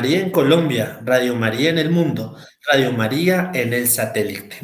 María en Colombia, Radio María en el mundo, Radio María en el satélite.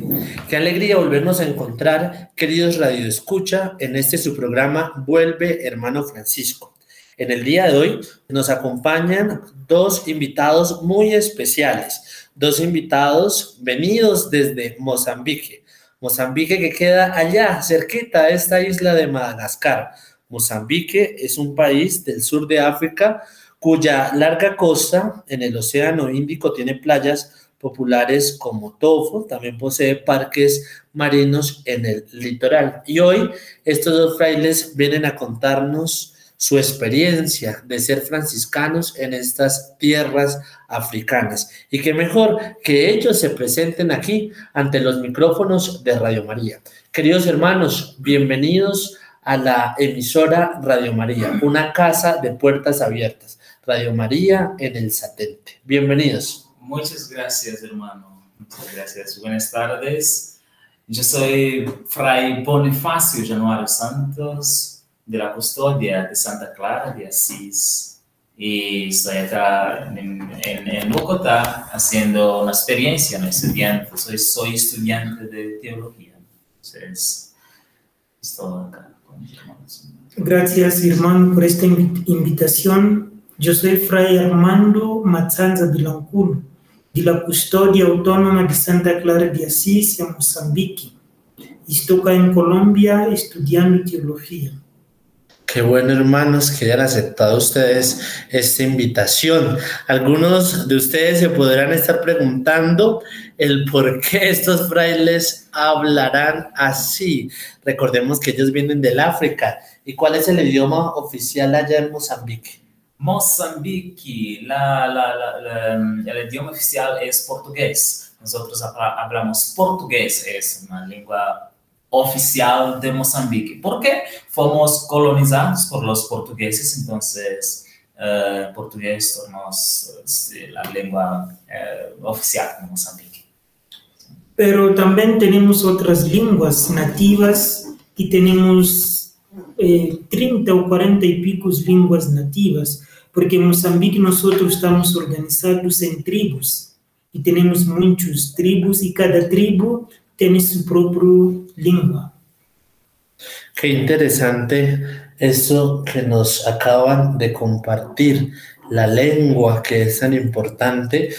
Qué alegría volvernos a encontrar, queridos Radio Escucha, en este su programa Vuelve Hermano Francisco. En el día de hoy nos acompañan dos invitados muy especiales, dos invitados venidos desde Mozambique. Mozambique que queda allá, cerquita a esta isla de Madagascar. Mozambique es un país del sur de África cuya larga costa en el Océano Índico tiene playas populares como Tofo, también posee parques marinos en el litoral. Y hoy estos dos frailes vienen a contarnos su experiencia de ser franciscanos en estas tierras africanas. Y que mejor que ellos se presenten aquí ante los micrófonos de Radio María. Queridos hermanos, bienvenidos a la emisora Radio María, una casa de puertas abiertas. Radio María en el satélite. Bienvenidos. Muchas gracias, hermano. Muchas gracias. Buenas tardes. Yo soy Fray Bonifacio Januario Santos, de la Custodia de Santa Clara de Asís. Y estoy acá en, en, Bogotá haciendo una experiencia, un estudiante. Soy, soy estudiante de teología. Entonces, estoy acá con mis hermanos. Gracias, hermano, por esta invitación yo soy Fray Armando Matzanza Vilanculo, de la Custodia Autónoma de Santa Clara de Asís, en Mozambique. Estoy acá en Colombia estudiando teología. Qué bueno, hermanos, que hayan aceptado ustedes esta invitación. Algunos de ustedes se podrán estar preguntando el por qué estos frailes hablarán así. Recordemos que ellos vienen del África. ¿Y cuál es el idioma oficial allá en Mozambique? Mozambique, la, la, la, el idioma oficial es portugués. Nosotros hablamos portugués, es una lengua oficial de Mozambique. ¿Por qué? Fuimos colonizados por los portugueses, entonces uh, portugués es la lengua uh, oficial de Mozambique. Pero también tenemos otras lenguas nativas y tenemos eh, 30 o 40 y picos lenguas nativas porque en Mozambique nosotros estamos organizados en tribus y tenemos muchas tribus y cada tribu tiene su propia lengua. Qué interesante eso que nos acaban de compartir, la lengua que es tan importante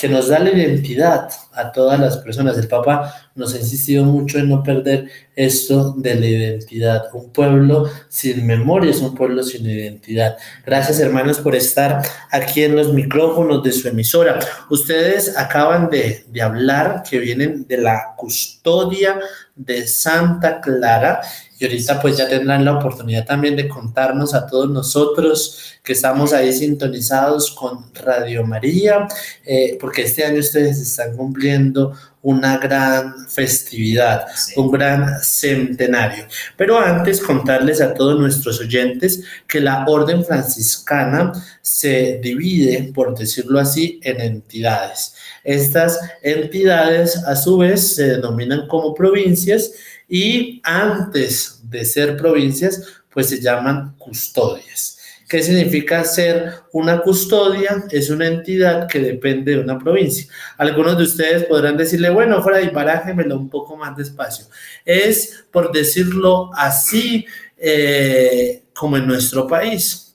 que nos da la identidad a todas las personas. El Papa nos ha insistido mucho en no perder esto de la identidad. Un pueblo sin memoria es un pueblo sin identidad. Gracias hermanos por estar aquí en los micrófonos de su emisora. Ustedes acaban de, de hablar que vienen de la custodia de Santa Clara y ahorita pues ya tendrán la oportunidad también de contarnos a todos nosotros que estamos ahí sintonizados con Radio María, eh, porque este año ustedes están cumpliendo una gran festividad, un gran centenario. Pero antes contarles a todos nuestros oyentes que la orden franciscana se divide, por decirlo así, en entidades. Estas entidades a su vez se denominan como provincias y antes de ser provincias, pues se llaman custodias. ¿Qué significa ser una custodia? Es una entidad que depende de una provincia. Algunos de ustedes podrán decirle, bueno, fuera de parájemelo un poco más despacio. Es, por decirlo así, eh, como en nuestro país.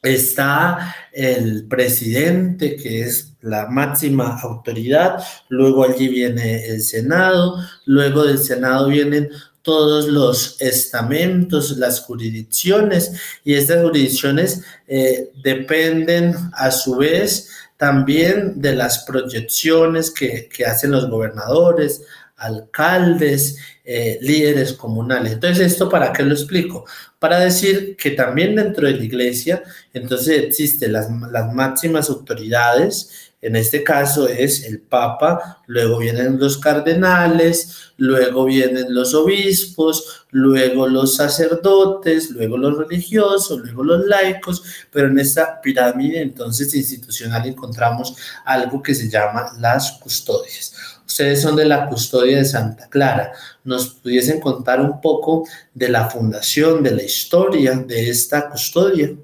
Está el presidente, que es la máxima autoridad, luego allí viene el Senado, luego del Senado vienen todos los estamentos, las jurisdicciones, y estas jurisdicciones eh, dependen a su vez también de las proyecciones que, hacen los gobernadores, alcaldes, eh, líderes comunales. Entonces, ¿esto para qué lo explico? Para decir que también dentro de la iglesia, entonces existen las, las máximas autoridades, en este caso es el Papa, luego vienen los cardenales, luego vienen los obispos, luego los sacerdotes, luego los religiosos, luego los laicos, pero en esta pirámide entonces institucional encontramos algo que se llama las custodias. Ustedes son de la custodia de Santa Clara. ¿Nos pudiesen contar un poco de la fundación, de la historia de esta custodia?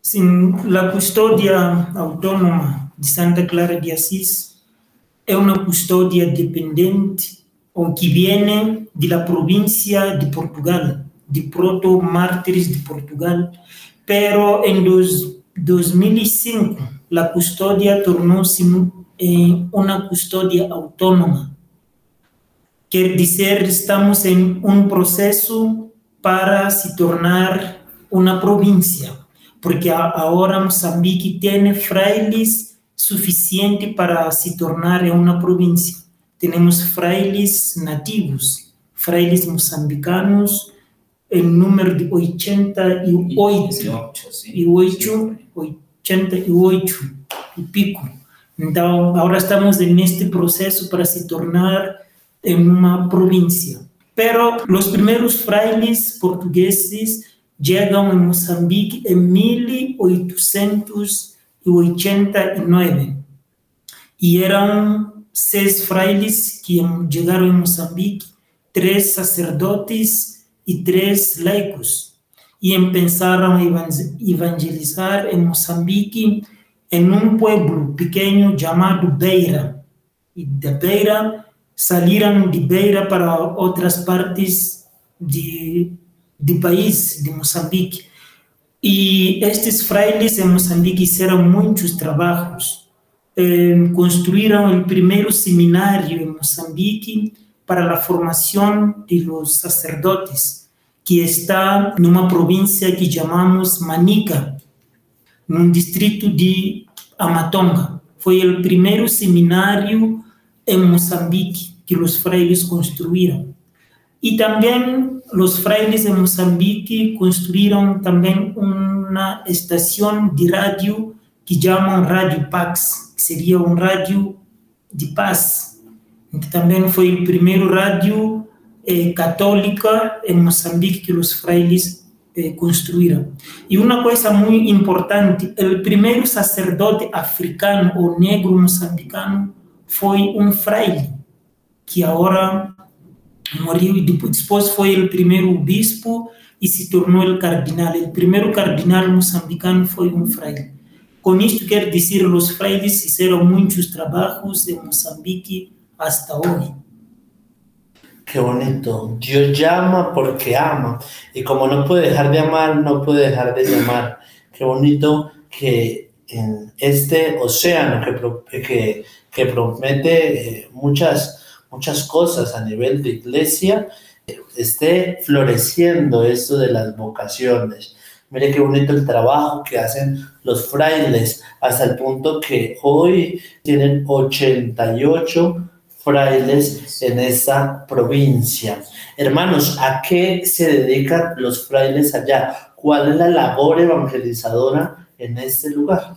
Sim, a custódia autônoma de Santa Clara de Assis é uma custódia dependente ou que vem da província de Portugal, de proto-mártires de Portugal, pero em dos, 2005 a custódia tornou-se eh, uma custódia autônoma. Quer estamos em um processo para se tornar uma província porque agora Moçambique tem frailes suficiente para se tornar uma província. Temos frailes nativos, frailes moçambicanos, em número de 88, 88, 88 e pico. Então, agora estamos neste processo para se tornar em uma província. Pero os primeiros frailes portugueses chegam em Moçambique em 1889 e eram seis frailes que chegaram em Moçambique, três sacerdotes e três laicos, e pensaram evangelizar em Moçambique em um pueblo pequeno chamado Beira. E da Beira saíram de Beira para outras partes de do país de Moçambique. E estes frailes em Moçambique fizeram muitos trabalhos. Eh, construíram o primeiro seminário em Moçambique para a formação de los sacerdotes, que está numa província que chamamos Manica, num distrito de Amatonga. Foi o primeiro seminário em Moçambique que os frailes construíram. E também os frailes em Moçambique construíram também uma estação de rádio que chamam Rádio Pax, que seria um rádio de paz, que também foi o primeiro rádio eh, católica em Moçambique que os frailes eh, construíram. E uma coisa muito importante, o primeiro sacerdote africano ou negro moçambicano foi um fraile, que agora morreu e depois foi o primeiro bispo e se tornou o cardinal. O primeiro cardinal moçambicano foi um fraile. Com isto quer dizer, os frailes fizeram muitos trabalhos em Moçambique hasta hoje. Qué bonito. Dios llama porque ama. Y como no puede dejar de amar, no puede dejar de llamar. Qué bonito que en este océano que, que, que promete eh, muchas muchas cosas a nivel de iglesia, esté floreciendo esto de las vocaciones. Mire qué bonito el trabajo que hacen los frailes, hasta el punto que hoy tienen 88 frailes en esta provincia. Hermanos, ¿a qué se dedican los frailes allá? ¿Cuál es la labor evangelizadora en este lugar?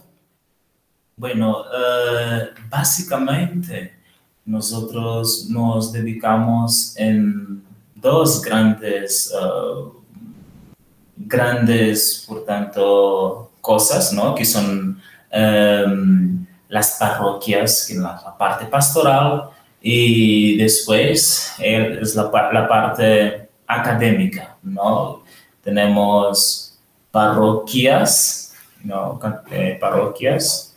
Bueno, uh, básicamente nosotros nos dedicamos en dos grandes, uh, grandes, por tanto, cosas, ¿no? Que son um, las parroquias, la, parte pastoral, y después es la, la parte académica, ¿no? Tenemos parroquias, ¿no? Eh, parroquias,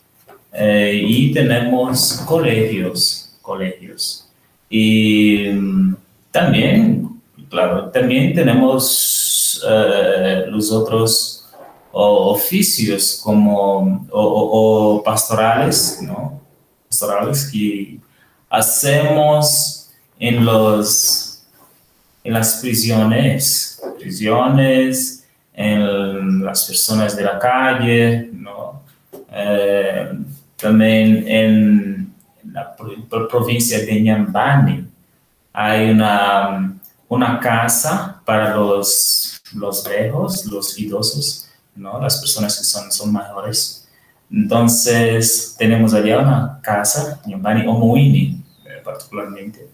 eh, y tenemos colegios, colegios. Y mm, también, claro, también tenemos eh, los otros oficios como o, pastorales, ¿no? Pastorales que hacemos en los en las prisiones, prisiones, en las personas de la calle, ¿no? Eh, también en la provincia de Ñambani hay una, una casa para los, los viejos, los idosos, ¿no? las personas que son, son mayores. Entonces, tenemos allá una casa, Ñambani Omoini, eh, particularmente,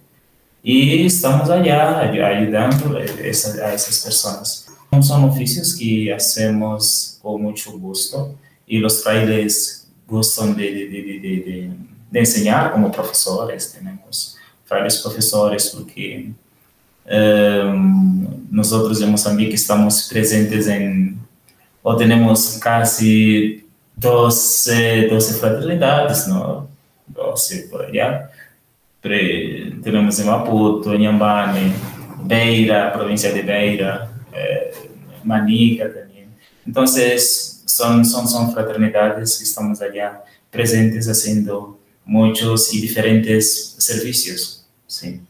y estamos allá ayudando a esas, a esas personas. Son oficios que hacemos con mucho gusto y los frailes gustan de, de, de, de de enseñar como profesores, tenemos varios profesores porque um, nosotros en Moçambique estamos presentes en o tenemos casi 12, 12 fraternidades, ¿no? 12 por allá. Pero tenemos en Maputo, Inhambane, Beira, provincia de Beira, eh, Manica también. Entonces, son, son, son fraternidades que estamos allá presentes haciendo muchos y diferentes servicios. Sí.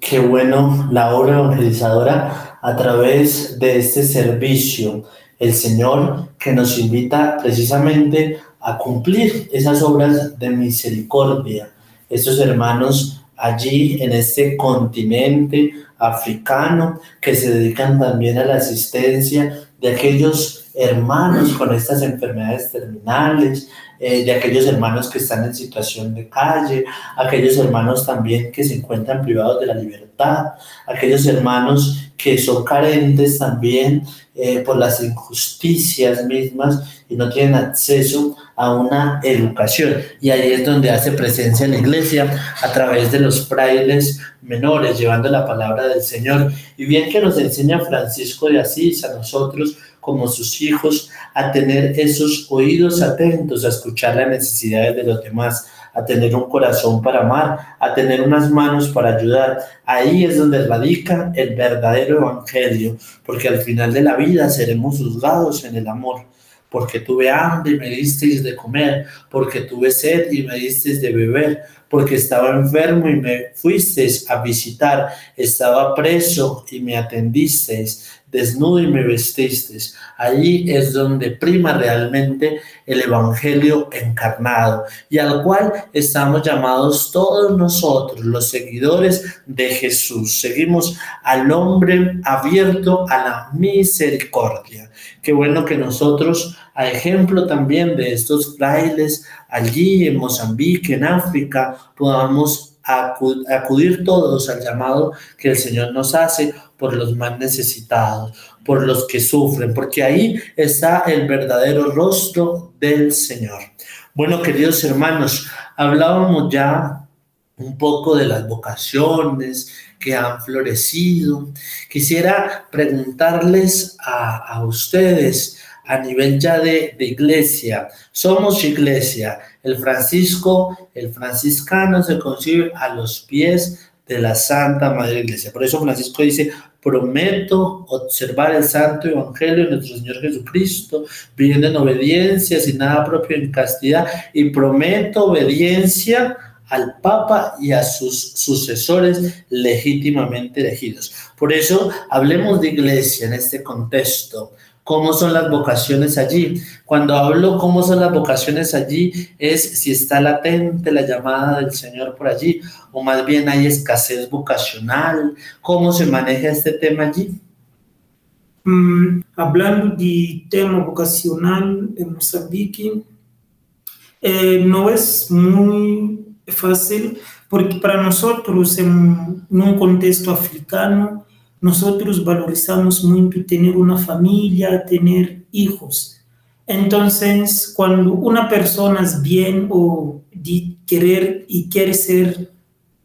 Qué bueno la obra evangelizadora a través de este servicio. El Señor que nos invita precisamente a cumplir esas obras de misericordia. Esos hermanos allí en este continente africano que se dedican también a la asistencia de aquellos hermanos con estas enfermedades terminales, eh, de aquellos hermanos que están en situación de calle, aquellos hermanos también que se encuentran privados de la libertad, aquellos hermanos que son carentes también eh, por las injusticias mismas y no tienen acceso a una educación. Y ahí es donde hace presencia la iglesia a través de los frailes menores, llevando la palabra del Señor. Y bien que nos enseña Francisco de Asís a nosotros como sus hijos a tener esos oídos atentos, a escuchar las necesidades de los demás, a tener un corazón para amar, a tener unas manos para ayudar. Ahí es donde radica el verdadero evangelio, porque al final de la vida seremos juzgados en el amor. Porque tuve hambre y me disteis de comer, porque tuve sed y me disteis de beber, porque estaba enfermo y me fuisteis a visitar, estaba preso y me atendisteis desnudo y me vestisteis. Allí es donde prima realmente el Evangelio encarnado y al cual estamos llamados todos nosotros, los seguidores de Jesús. Seguimos al hombre abierto a la misericordia. Qué bueno que nosotros, a ejemplo también de estos frailes allí en Mozambique, en África, podamos acudir todos al llamado que el Señor nos hace por los más necesitados, por los que sufren, porque ahí está el verdadero rostro del Señor. Bueno, queridos hermanos, hablábamos ya un poco de las vocaciones que han florecido. Quisiera preguntarles a, ustedes a nivel ya de, de iglesia. Somos iglesia. El Francisco, el franciscano se concibe a los pies de la Santa Madre Iglesia. Por eso Francisco dice, prometo observar el Santo Evangelio de nuestro Señor Jesucristo, viviendo en obediencia, sin nada propio en castidad, y prometo obediencia al Papa y a sus sucesores legítimamente elegidos. Por eso hablemos de iglesia en este contexto cómo son las vocaciones allí. Cuando hablo cómo son las vocaciones allí, es si está latente la llamada del Señor por allí, o más bien hay escasez vocacional, cómo se maneja este tema allí. Mm, hablando de tema vocacional en Mozambique, eh, no es muy fácil porque para nosotros en un contexto africano, nosotros valorizamos mucho tener una familia, tener hijos. Entonces, cuando una persona es bien o querer y quiere ser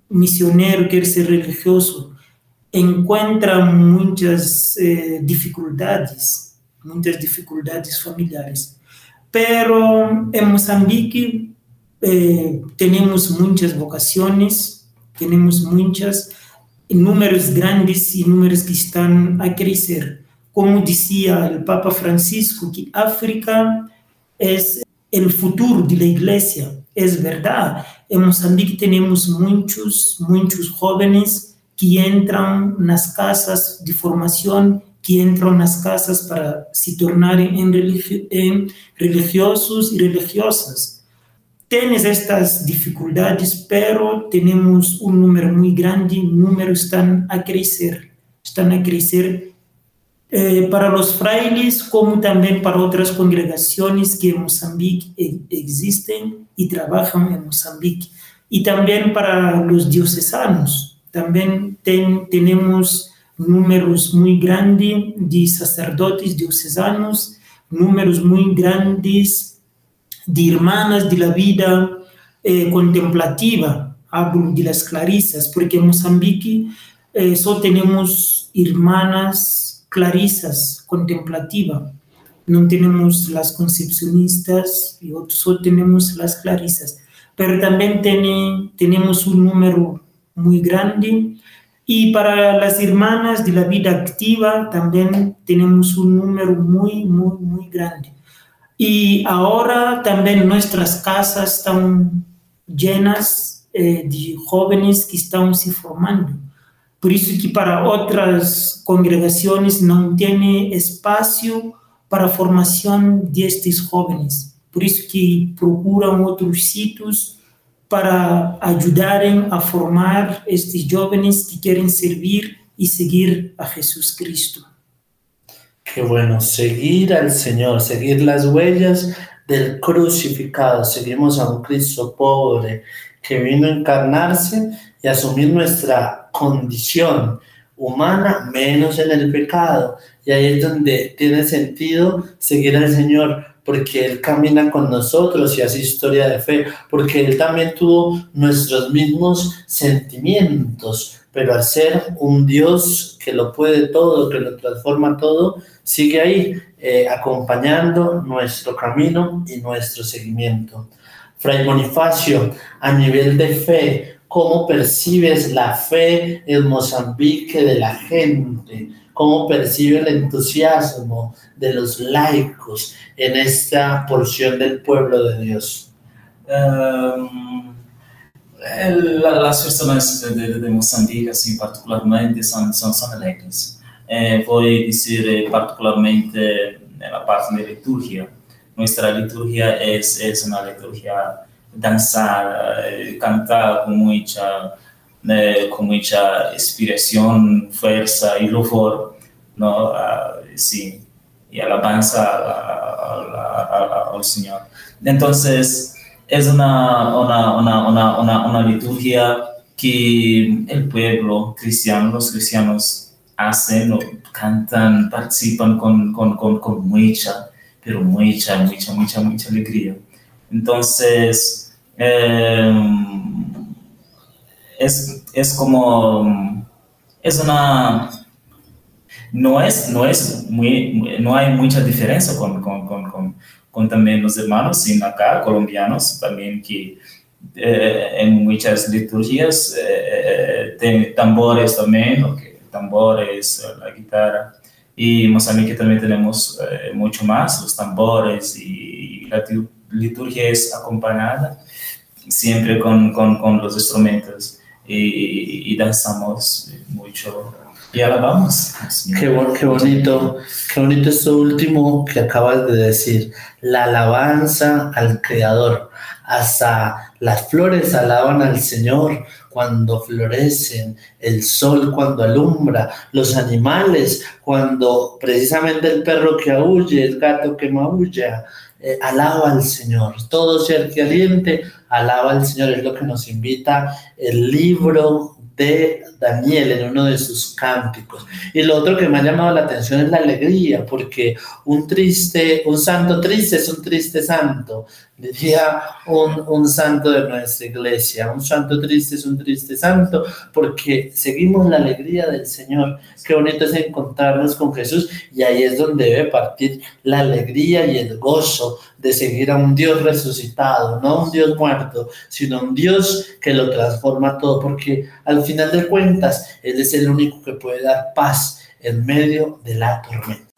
misionero, quiere ser religioso, encuentra muchas eh, dificultades, muchas dificultades familiares. Pero en Mozambique eh, tenemos muchas vocaciones, tenemos muchas, números grandes y números que están a crecer. Como decía el Papa Francisco, que África es el futuro de la iglesia. Es verdad, en Mozambique tenemos muchos, muchos jóvenes que entran en las casas de formación, que entran en las casas para se tornar en, religiosos y religiosas tienes estas dificultades, pero tenemos un número muy grande, números están a crecer, están a crecer eh, para los frailes como también para otras congregaciones que en Mozambique e, existen y trabajan en Mozambique. Y también para los diocesanos, también tenemos números muy grandes de sacerdotes diocesanos, números muy grandes de hermanas de la vida eh, contemplativa, hablo de las clarisas, porque en Mozambique eh, solo tenemos hermanas clarisas contemplativas. no tenemos las concepcionistas y otros solo tenemos las clarisas, pero también tiene, tenemos un número muy grande y para las hermanas de la vida activa también tenemos un número muy, muy, muy grande. Y ahora también nuestras casas están llenas eh, de jóvenes que están se formando. Por eso que para otras congregaciones no tiene espacio para formación de estos jóvenes. Por eso que procuran otros sitios para ayudar a formar estos jóvenes que quieren servir y seguir a Jesús Cristo. Qué bueno, seguir al Señor, seguir las huellas del crucificado. Seguimos a un Cristo pobre que vino a encarnarse y asumir nuestra condición humana menos en el pecado. Y ahí es donde tiene sentido seguir al Señor, porque Él camina con nosotros y hace historia de fe, porque Él también tuvo nuestros mismos sentimientos, pero al ser un Dios que lo puede todo, que lo transforma todo, sigue ahí eh, acompañando nuestro camino y nuestro seguimiento. Fray Bonifacio, a nivel de fe, ¿cómo percibes la fe en Mozambique de la gente? ¿Cómo percibe el entusiasmo de los laicos en esta porción del pueblo de Dios? Um, las personas de, de, Mozambique, así particularmente, son, son, son alegres. Eh, a decir eh, particularmente en la parte de liturgia nuestra liturgia es, es una liturgia danzada, eh, cantada con mucha, eh, con mucha inspiración, fuerza y louvor, ¿no? Uh, sí, y alabanza al Señor. Es una, una, una, una, liturgia que el pueblo cristiano, los cristianos hacen, cantan, participan con, con, con, con mucha pero mucha, mucha, mucha, mucha alegría. Entonces, eh, es, es como, es una, no es, no es muy, no hay mucha diferencia con, con, también los hermanos, sino acá, colombianos, también que eh, en muchas liturgias eh, eh tambores también, tambores, la guitarra, y en Mozambique también tenemos eh, mucho más, los tambores y la liturgia es acompañada siempre con, con, con los instrumentos. Y, y, danzamos mucho y alabamos. Qué, qué bonito, qué bonito esto último que acabas de decir, la alabanza al Creador. Hasta las flores alaban al Señor, cuando florecen, el sol cuando alumbra, los animales cuando precisamente el perro que aúlle, el gato que maulla, eh, alaba al Señor. Todo ser que aliente, alaba al Señor. Es lo que nos invita el libro de Daniel en uno de sus cánticos. Y lo otro que me ha llamado la atención es la alegría, porque un triste, un santo triste es un triste santo, diría un, un santo de nuestra iglesia. Un santo triste es un triste santo, porque seguimos la alegría del Señor. Qué bonito es encontrarnos con Jesús y ahí es donde debe partir la alegría y el gozo de seguir a un Dios resucitado, no un Dios muerto, sino un Dios que lo transforma todo, porque al final de cuentas Él es el único que puede dar paz en medio de la tormenta.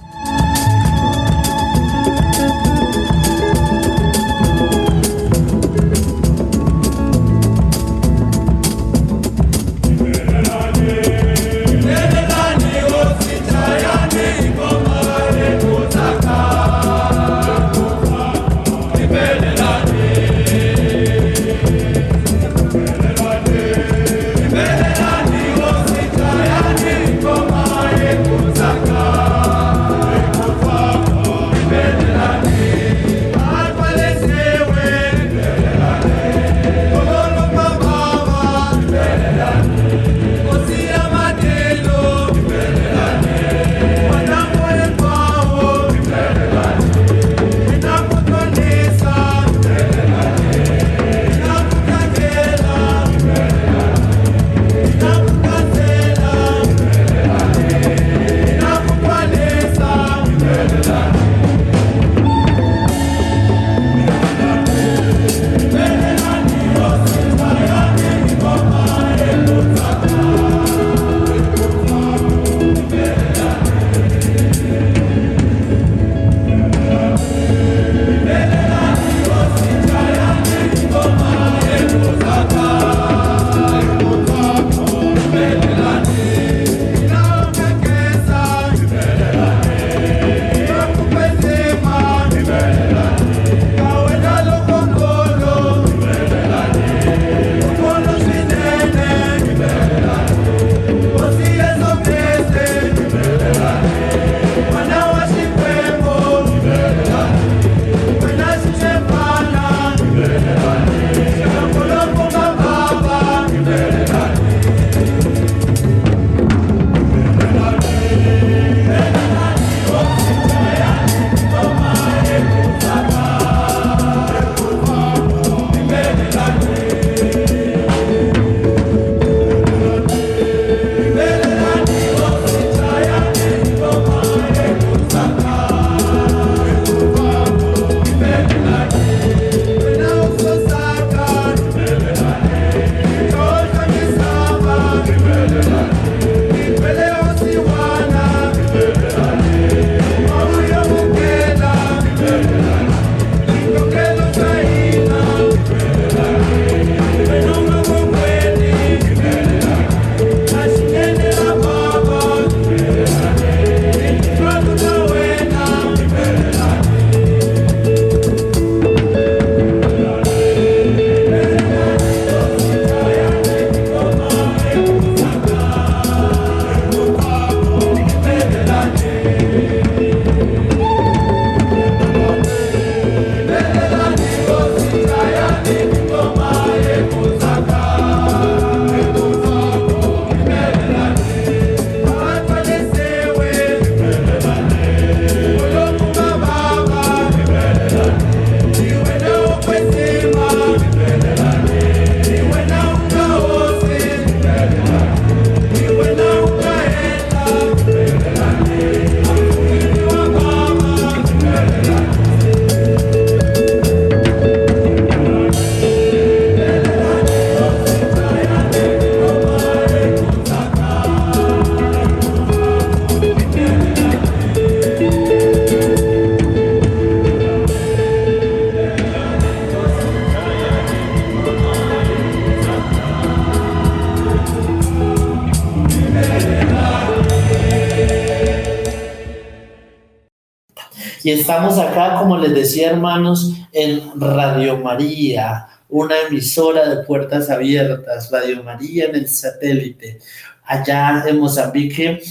Y estamos acá, como les decía hermanos, en Radio María, una emisora de puertas abiertas, Radio María en el satélite. Allá en Mozambique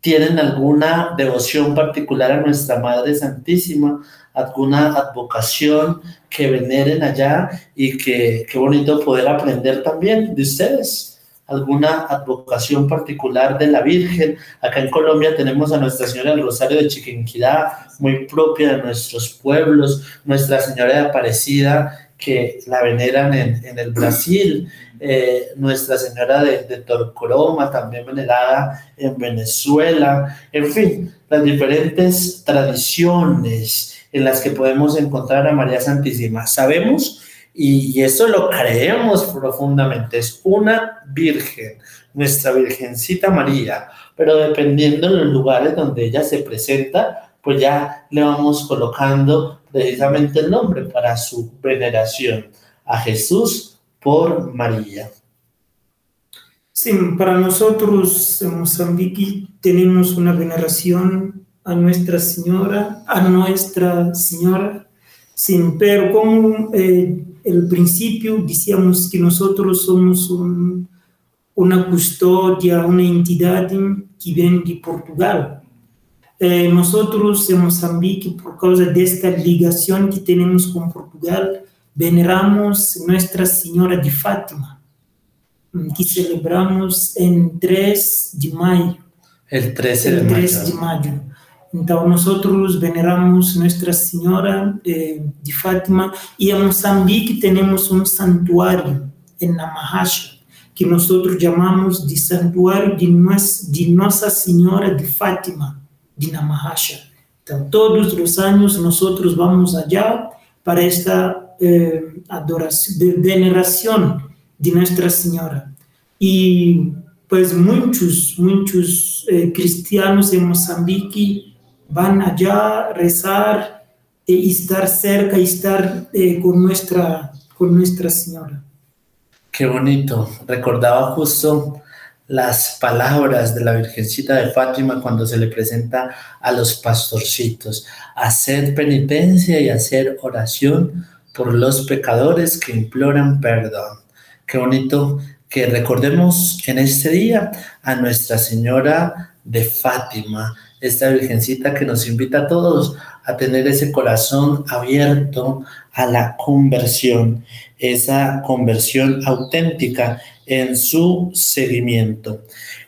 tienen alguna devoción particular a nuestra Madre Santísima, alguna advocación que veneren allá y que qué bonito poder aprender también de ustedes alguna advocación particular de la Virgen. Acá en Colombia tenemos a Nuestra Señora del Rosario de Chiquinquirá, muy propia de nuestros pueblos, Nuestra Señora de Aparecida, que la veneran en, el Brasil, eh, Nuestra Señora de, de Torcoroma, también venerada en Venezuela, en fin, las diferentes tradiciones en las que podemos encontrar a María Santísima. Sabemos y, eso lo creemos profundamente, es una virgen, nuestra Virgencita María, pero dependiendo de los lugares donde ella se presenta, pues ya le vamos colocando precisamente el nombre para su veneración a Jesús por María. Sí, para nosotros en Mozambique tenemos una veneración a Nuestra Señora, a Nuestra Señora, sin, pero como eh, el principio decíamos que nosotros somos una custodia, una entidad que viene de Portugal. Eh, nosotros en Mozambique, por causa de esta ligación que tenemos con Portugal, veneramos Nuestra Señora de Fátima, que celebramos en 3 de mayo. El 13 de, el 3 de mayo. Entonces nosotros veneramos Nuestra Señora eh, de Fátima y en Mozambique tenemos un santuario en Namahasha que nosotros llamamos de santuario de, Nuestra Señora de Fátima de Namahasha. Entonces todos los años nosotros vamos allá para esta eh, adoración, de veneración de Nuestra Señora. Y pues muchos, muchos eh, cristianos en Mozambique van allá a rezar y estar cerca y estar eh, con, nuestra, con Nuestra Señora. Qué bonito. Recordaba justo las palabras de la Virgencita de Fátima cuando se le presenta a los pastorcitos, hacer penitencia y hacer oración por los pecadores que imploran perdón. Qué bonito que recordemos en este día a Nuestra Señora de Fátima, esta Virgencita que nos invita a todos a tener ese corazón abierto a la conversión, esa conversión auténtica en su seguimiento.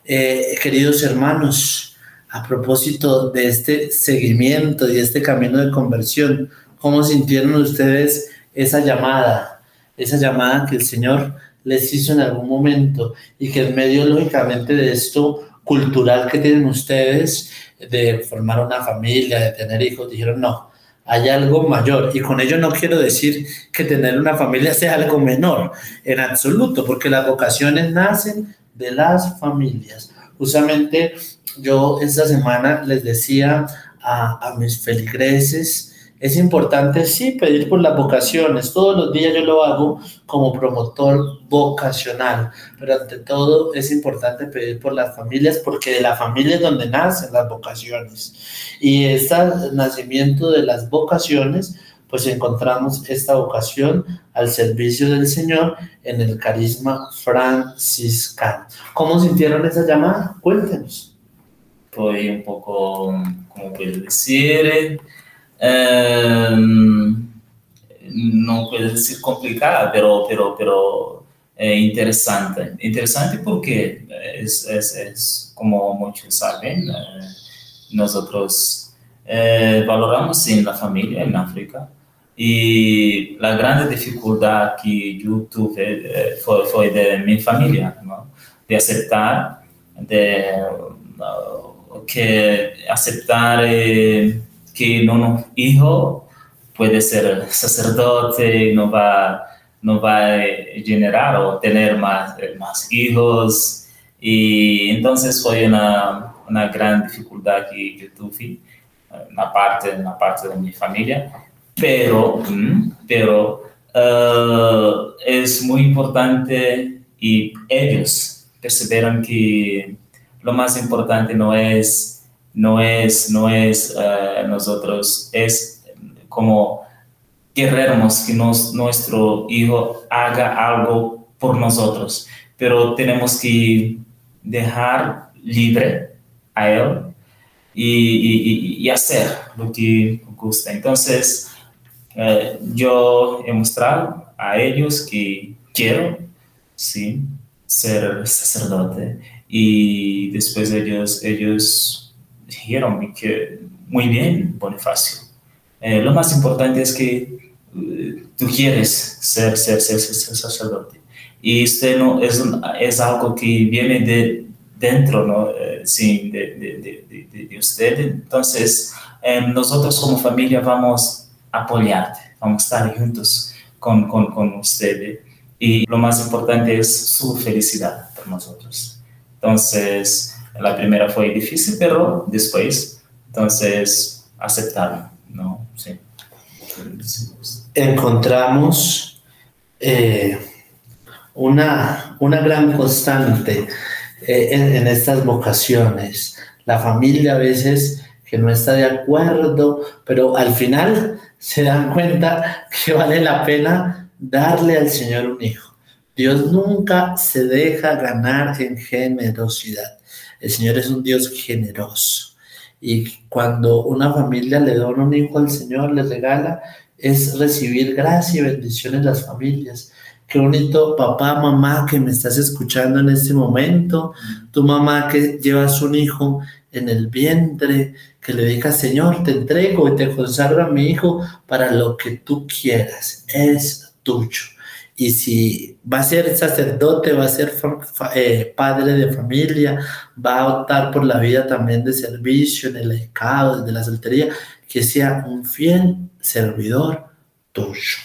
Eh, queridos hermanos, a propósito de este seguimiento y este camino de conversión, ¿cómo sintieron ustedes esa llamada? Esa llamada que el Señor les hizo en algún momento y que en medio, lógicamente, de esto cultural que tienen ustedes, de formar una familia, de tener hijos, dijeron no, hay algo mayor. Y con ello no quiero decir que tener una familia sea algo menor, en absoluto, porque las vocaciones nacen de las familias. Justamente yo esta semana les decía a, a mis feligreses, es importante, sí, pedir por las vocaciones. Todos los días yo lo hago como promotor vocacional, pero ante todo es importante pedir por las familias porque de la familia es donde nacen las vocaciones. Y este nacimiento de las vocaciones, pues encontramos esta vocación al servicio del Señor en el carisma franciscano. ¿Cómo sintieron esa llamada? Cuéntenos. Fue un poco, como puedo decir, Ehm, no puedo decir complicada, pero, pero, pero eh, interesante. Interesante porque es, es, es como muchos saben, eh, nosotros eh, valoramos en la familia en África y la gran dificultad que yo tuve fue, fue, de mi familia, ¿no? de aceptar, de que aceptar que no hijo puede ser sacerdote no va, no va a generar o tener más, más hijos. Y entonces fue una, una gran dificultad que yo tuve, una parte, una parte de mi familia. Pero, mm, pero uh, es muy importante y ellos percibieron que lo más importante no es no es, no es eh, nosotros, es como queremos que nuestro hijo haga algo por nosotros, pero tenemos que dejar libre a él y, y, hacer lo que gusta. Entonces, eh, yo he mostrado a ellos que quiero, sí, ser sacerdote. Y después ellos, ellos dijeron que muy bien, Bonifacio. Eh, lo más importante es que eh, tú quieres ser, ser, ser, ser, sacerdote. Y usted no, es, es algo que viene de dentro, ¿no? Eh, sí, de, de, de, de, usted. Entonces, nosotros como familia vamos a apoyarte, vamos a estar juntos con, con, con usted. Y lo más importante es su felicidad para nosotros. Entonces, la primera fue difícil, pero después, entonces, aceptaron, ¿no? Sí. Encontramos eh, una, una gran constante eh, en, en estas vocaciones. La familia a veces que no está de acuerdo, pero al final se dan cuenta que vale la pena darle al Señor un hijo. Dios nunca se deja ganar en generosidad. El Señor es un Dios generoso. Y cuando una familia le da un hijo al Señor, le regala, es recibir gracia y bendición en las familias. Qué bonito, papá, mamá, que me estás escuchando en este momento. Tu mamá que llevas un hijo en el vientre, que le diga, Señor, te entrego y te consagro a mi hijo para lo que tú quieras. Es tuyo. Y si va a ser sacerdote, va a ser eh, padre de familia, va a optar por la vida también de servicio en el mercado, de la soltería, que sea un fiel servidor tuyo.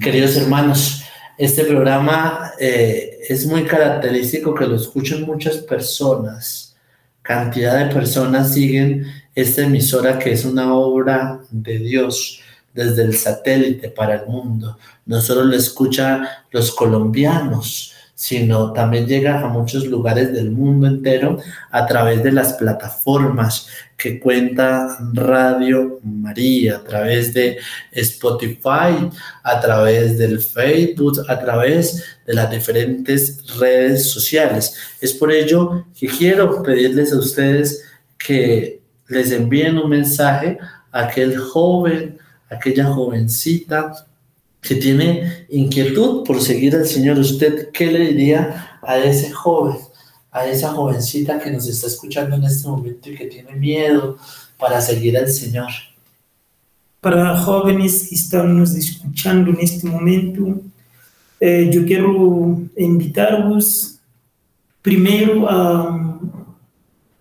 Queridos hermanos, este programa eh, es muy característico que lo escuchen muchas personas. Cantidad de personas siguen esta emisora que es una obra de Dios desde el satélite para el mundo. No solo lo escuchan los colombianos, sino también llega a muchos lugares del mundo entero a través de las plataformas que cuenta Radio María, a través de Spotify, a través del Facebook, a través de las diferentes redes sociales. Es por ello que quiero pedirles a ustedes que les envíen un mensaje a aquel joven, aquella jovencita que tiene inquietud por seguir al Señor, ¿usted qué le diría a ese joven, a esa jovencita que nos está escuchando en este momento y que tiene miedo para seguir al Señor? Para jóvenes que estamos escuchando en este momento, eh, yo quiero invitarlos primero a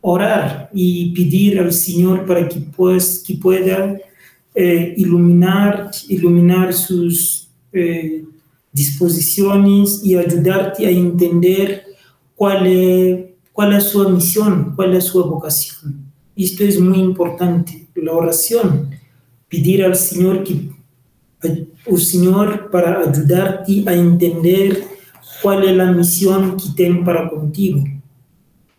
orar y pedir al Señor para que, pues, que pueda eh, iluminar, iluminar sus eh, disposiciones y ayudarte a entender cuál es, cuál es su misión, cuál es su vocación. Esto es muy importante, la oración, pedir al Señor que o Señor para ayudarte a entender cuál es la misión que tiene para contigo.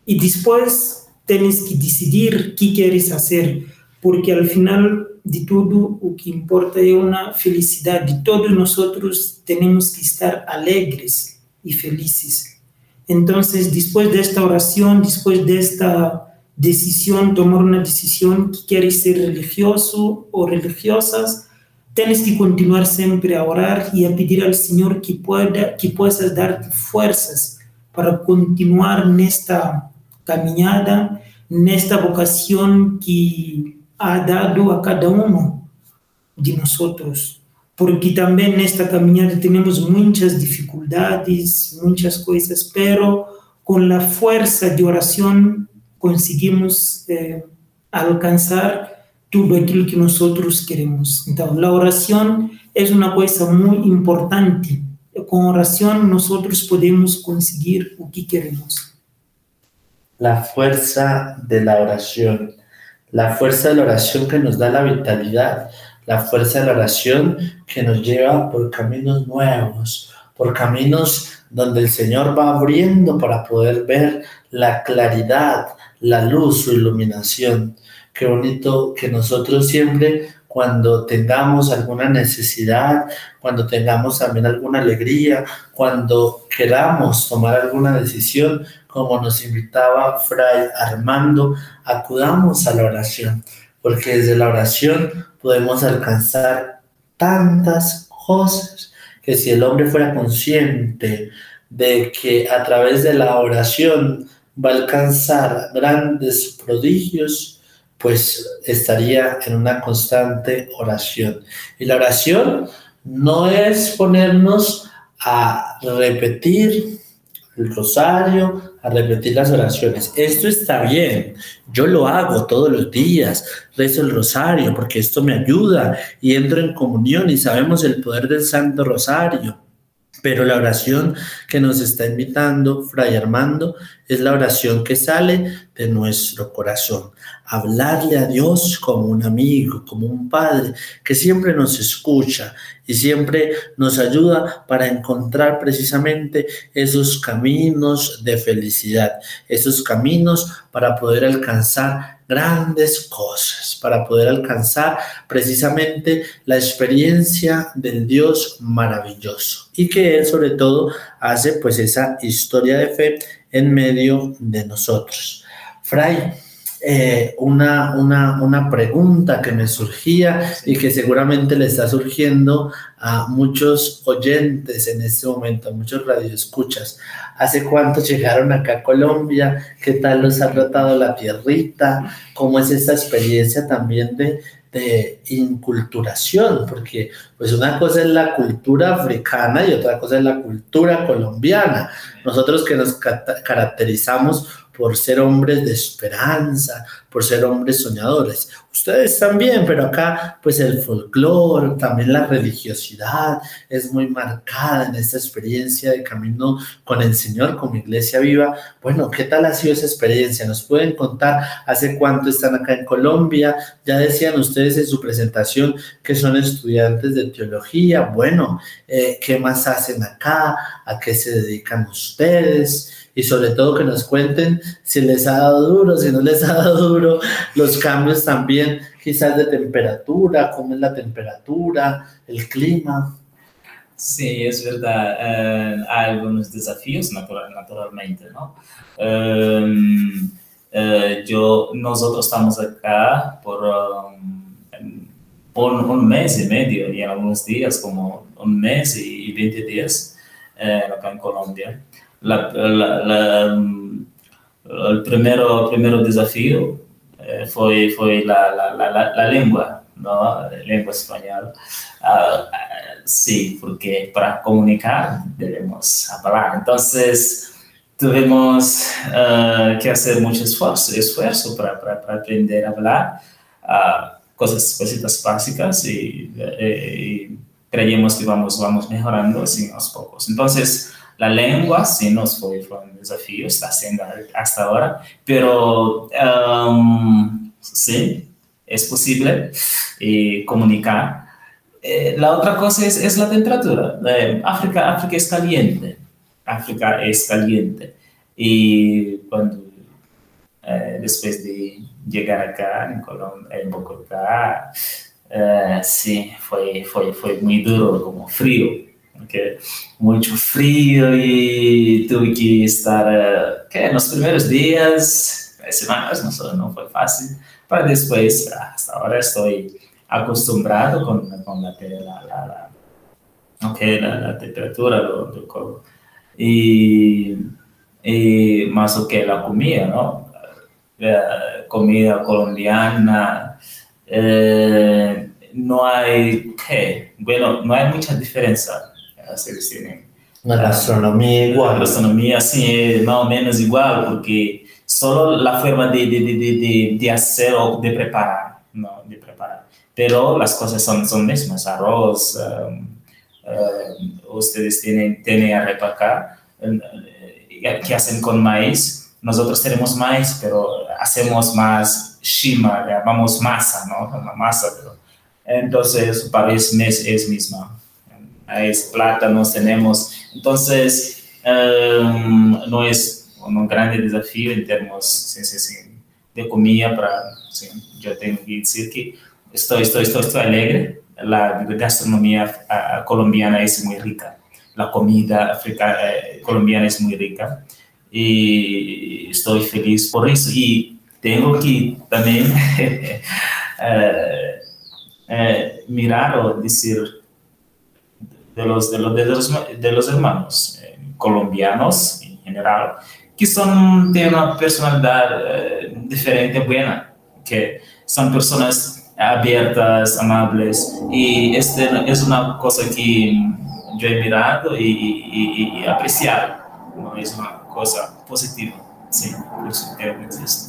Y después tienes que decidir qué quieres hacer, porque al final de todo o que importa é uma felicidade. Todos nós temos que estar alegres e felizes. Então, depois desta oração, depois desta decisão, tomar uma decisão que queres ser religioso ou religiosas, tens que continuar sempre a orar e a pedir ao Senhor que pueda, que possas dar-te forças para continuar nesta caminhada, nesta vocação que ha dado a cada uno de nosotros, porque también en esta caminata tenemos muchas dificultades, muchas cosas, pero con la fuerza de oración conseguimos eh, alcanzar todo aquello que nosotros queremos. Entonces, la oración es una cosa muy importante. Con oración nosotros podemos conseguir lo que queremos. La fuerza de la oración la fuerza de la oración que nos da la vitalidad, la fuerza de la oración que nos lleva por caminos nuevos, por caminos donde el Señor va abriendo para poder ver la claridad, la luz, su iluminación. Qué bonito que nosotros siempre cuando tengamos alguna necesidad, cuando tengamos también alguna alegría, cuando queramos tomar alguna decisión, como nos invitaba Fray Armando, acudamos a la oración, porque desde la oración podemos alcanzar tantas cosas que si el hombre fuera consciente de que a través de la oración va a alcanzar grandes prodigios, pues estaría en una constante oración. Y la oración no es ponernos a repetir el rosario, a repetir las oraciones. Esto está bien, yo lo hago todos los días, rezo el rosario porque esto me ayuda y entro en comunión y sabemos el poder del Santo Rosario. Pero la oración que nos está invitando Fray Armando es la oración que sale de nuestro corazón. Hablarle a Dios como un amigo, como un padre, que siempre nos escucha y siempre nos ayuda para encontrar precisamente esos caminos de felicidad, esos caminos para poder alcanzar grandes cosas, para poder alcanzar precisamente la experiencia del Dios maravilloso y que Él sobre todo hace pues esa historia de fe en medio de nosotros. Fray, eh, una, una, una, pregunta que me surgía y que seguramente le está surgiendo a muchos oyentes en este momento, a muchos radioescuchas. ¿Hace cuánto llegaron acá a Colombia? ¿Qué tal los ha tratado la tierrita? ¿Cómo es esta experiencia también de, de inculturación? Porque pues una cosa es la cultura africana y otra cosa es la cultura colombiana. Nosotros que nos caracterizamos por ser hombres de esperanza, por ser hombres soñadores. Ustedes también, pero acá pues el folclore, también la religiosidad es muy marcada en esta experiencia de camino con el Señor, como iglesia viva. Bueno, ¿qué tal ha sido esa experiencia? ¿Nos pueden contar hace cuánto están acá en Colombia? Ya decían ustedes en su presentación que son estudiantes de teología. Bueno, eh, ¿qué más hacen acá? ¿A qué se dedican ustedes? Y sobre todo que nos cuenten si les ha dado duro, si no les ha dado duro, los cambios también quizás de temperatura, cómo es la temperatura, el clima. Sí, es verdad, eh, hay algunos desafíos naturalmente, ¿no? Em, eh, yo, nosotros estamos acá por, um, por un mes y medio y en algunos días como un mes y 20 días eh, acá en Colombia la, el primero, primero desafío eh, fue, fue la, lengua, ¿no? La lengua española. Uh, sí, porque para comunicar debemos hablar. Entonces, tuvimos uh, que hacer mucho esfuerzo, para, para, aprender a hablar uh, cosas, cositas básicas y, y, creemos que vamos, vamos mejorando así unos pocos. Entonces, la lengua sí nos fue, un desafío, está siendo hasta ahora, pero um, sí, es posible eh, comunicar. Eh, la otra cosa es, la temperatura. Eh, África, África es caliente. África es caliente. Y cuando después de llegar acá en Colombia, en Bogotá, sí, fue, fue, fue muy duro, como frío porque mucho frío y tuve que estar, eh, que en los primeros días, semanas, no, no fue fácil, para después, hasta ahora estoy acostumbrado con, con la, la, la, temperatura del cuerpo. Y, y, más o que la comida, ¿no? La comida colombiana, eh, no hay, ¿qué? Bueno, no hay mucha diferencia eles tienen una gastronomía igual. La gastronomía sí es más o menos igual, porque solo la forma de, de, de, de, hacer o de preparar, ¿no? De preparar. Pero las cosas son, son mismas, arroz, um, ustedes tienen, acá, uh, que hacen con maíz. Nosotros tenemos maíz, pero hacemos más shima, llamamos masa, ¿no? Una masa, pero entonces para es, es misma es plátanos tenemos. Entonces, um, no es un gran desafío en términos, de comida para, eu tenho que dizer que estou, estou, estou, estou alegre. A gastronomia colombiana é muito rica. A comida africana, eh, colombiana é muito rica. E estou feliz por isso. E tenho que também eh, eh, mirar ou dizer de los, de los, de los, de los hermanos eh, colombianos en general, que son, tienen una personalidad eh, diferente, buena, que son personas abiertas, amables, y este es una cosa que yo he mirado y, y, y apreciado, es una cosa positiva. Sí,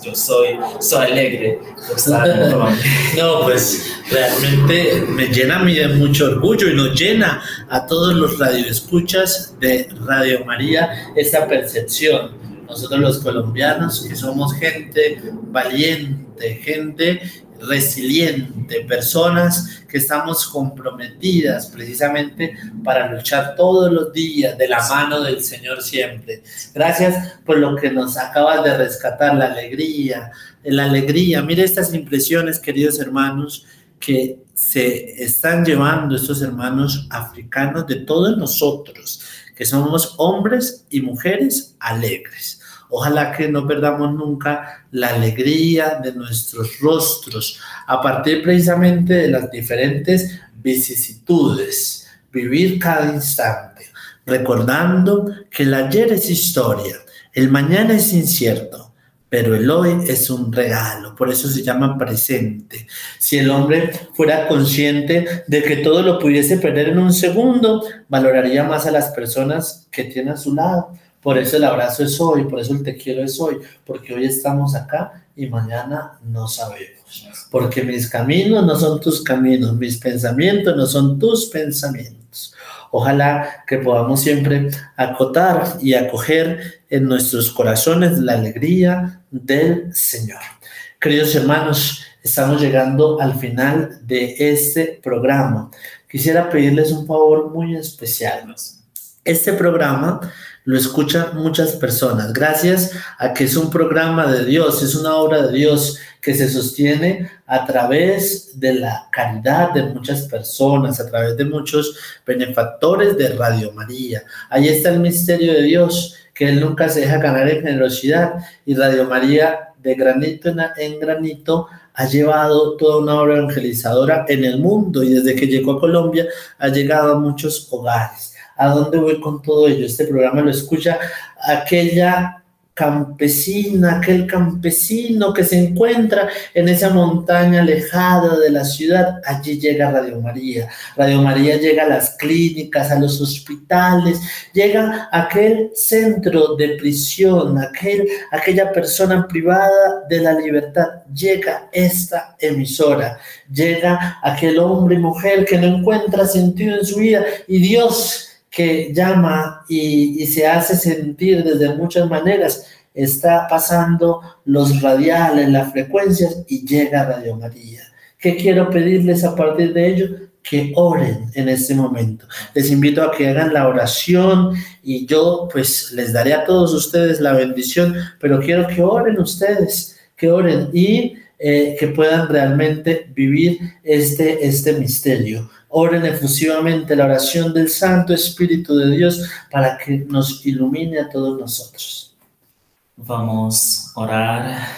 yo soy, soy alegre por estar en Colombia. No, pues realmente me llena a mí de mucho orgullo y nos llena a todos los radioescuchas de Radio María esta percepción. Nosotros los colombianos, que somos gente valiente, gente resiliente, personas que estamos comprometidas precisamente para luchar todos los días de la mano del Señor siempre. Gracias por lo que nos acabas de rescatar, la alegría, la alegría. Mire estas impresiones, queridos hermanos, que se están llevando estos hermanos africanos de todos nosotros, que somos hombres y mujeres alegres Ojalá que no perdamos nunca la alegría de nuestros rostros a partir precisamente de las diferentes vicisitudes. Vivir cada instante, recordando que el ayer es historia, el mañana es incierto, pero el hoy es un regalo, por eso se llama presente. Si el hombre fuera consciente de que todo lo pudiese perder en un segundo, valoraría más a las personas que tiene a su lado, por eso el abrazo es hoy, por eso el te quiero es hoy, porque hoy estamos acá y mañana no sabemos. Porque mis caminos no son tus caminos, mis pensamientos no son tus pensamientos. Ojalá que podamos siempre acotar y acoger en nuestros corazones la alegría del Señor. Queridos hermanos, estamos llegando al final de este programa. Quisiera pedirles un favor muy especial. Este programa lo escuchan muchas personas, gracias a que es un programa de Dios, es una obra de Dios que se sostiene a través de la caridad de muchas personas, a través de muchos benefactores de Radio María. Ahí está el misterio de Dios, que Él nunca se deja ganar en generosidad y Radio María de granito en granito ha llevado toda una obra evangelizadora en el mundo y desde que llegó a Colombia ha llegado a muchos hogares. ¿A dónde voy con todo ello? Este programa lo escucha aquella campesina, aquel campesino que se encuentra en esa montaña alejada de la ciudad, allí llega Radio María. Radio María llega a las clínicas, a los hospitales, llega a aquel centro de prisión, aquel, aquella persona privada de la libertad, llega esta emisora, llega aquel hombre y mujer que no encuentra sentido en su vida y Dios que llama y, se hace sentir desde muchas maneras. Está pasando los radiales, las frecuencias y llega Radio María. ¿Qué quiero pedirles a partir de ello? Que oren en este momento. Les invito a que hagan la oración y yo pues les daré a todos ustedes la bendición, pero quiero que oren ustedes, que oren y eh, que puedan realmente vivir este, este misterio. Oren efusivamente la oración del Santo Espíritu de Dios para que nos ilumine a todos nosotros. Vamos a orar.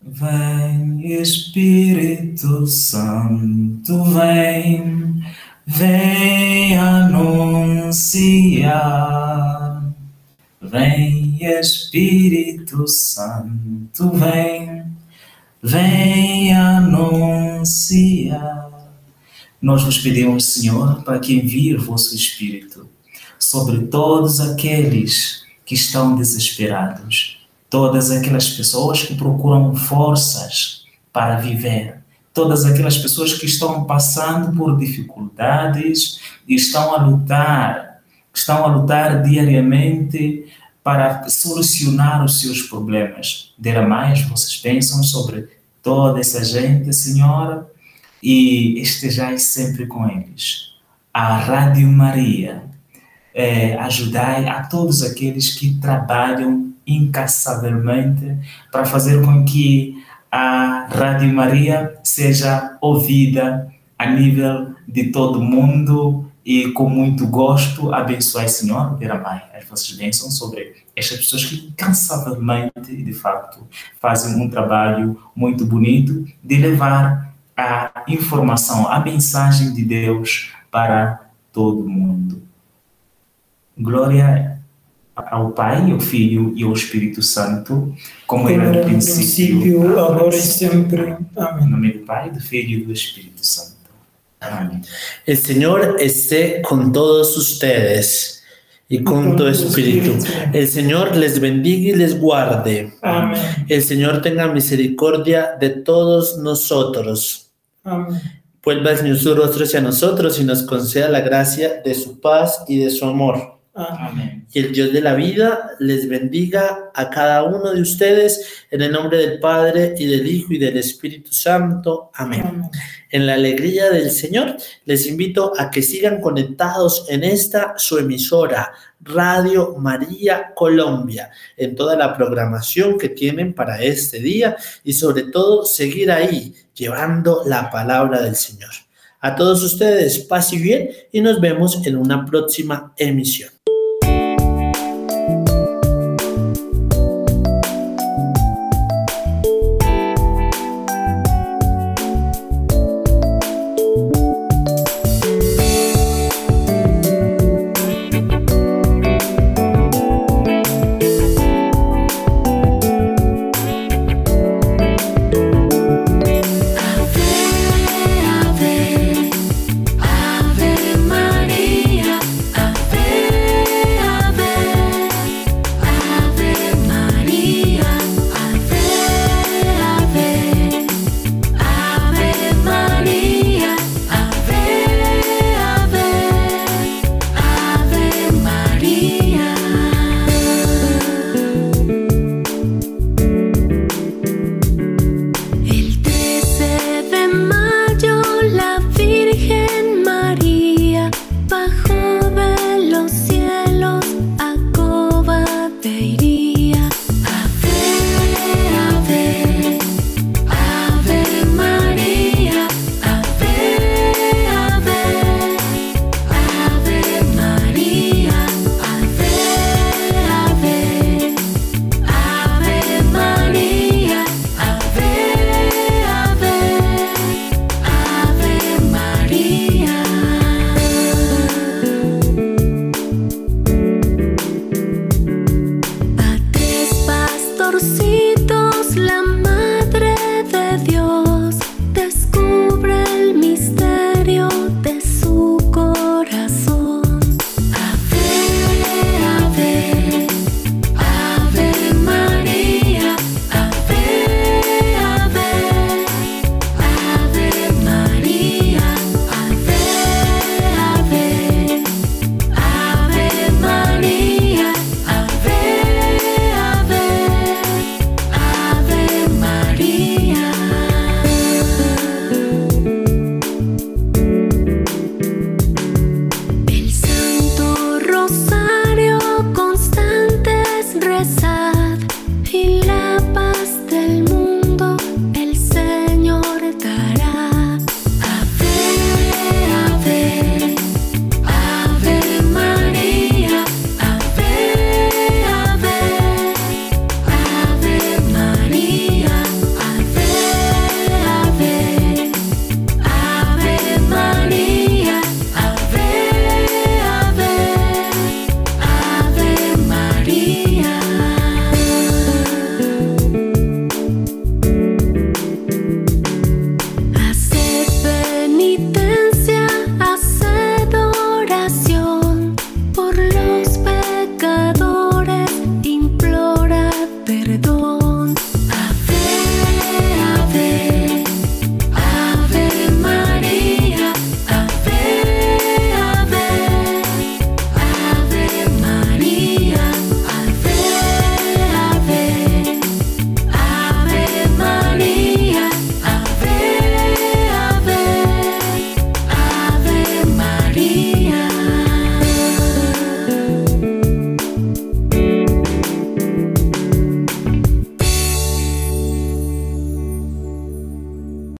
Ven Espíritu Santo, ven, ven anunciar. Ven Espíritu Santo, ven, ven anunciar. Nós vos pedimos, Senhor, para que envie o vosso Espírito sobre todos aqueles que estão desesperados, todas aquelas pessoas que procuram forças para viver, todas aquelas pessoas que estão passando por dificuldades e estão a lutar, estão a lutar diariamente para solucionar os seus problemas. Derramais vossas bênçãos sobre toda essa gente, Senhora, e estejais sempre com eles. A Rádio Maria é, ajudai a todos aqueles que trabalham incansavelmente para fazer com que a Rádio Maria seja ouvida a nível de todo mundo e com muito gosto abençoar, Senhor, derramar as vossas bênçãos sobre estas pessoas que incansavelmente, de facto, fazem um trabalho muito bonito de levar a informação, a mensagem de Deus para todo mundo. Glória ao Pai, ao Filho e ao Espírito Santo, como era no princípio, agora e sempre. Amém. Em nome do Pai, do Filho e do Espírito Santo. El Señor esté con todos ustedes y con tu espíritu. El Señor les bendiga y les guarde. Amén. El Señor tenga misericordia de todos nosotros. Amén. Vuelva su rostro hacia nosotros y nos conceda la gracia de su paz y de su amor. Amén. Y el Dios de la vida les bendiga a cada uno de ustedes en el nombre del Padre y del Hijo y del Espíritu Santo. Amén. Amén. En la alegría del Señor, les invito a que sigan conectados en esta su emisora, Radio María Colombia, en toda la programación que tienen para este día y sobre todo seguir ahí llevando la palabra del Señor. A todos ustedes, paz y bien y nos vemos en una próxima emisión.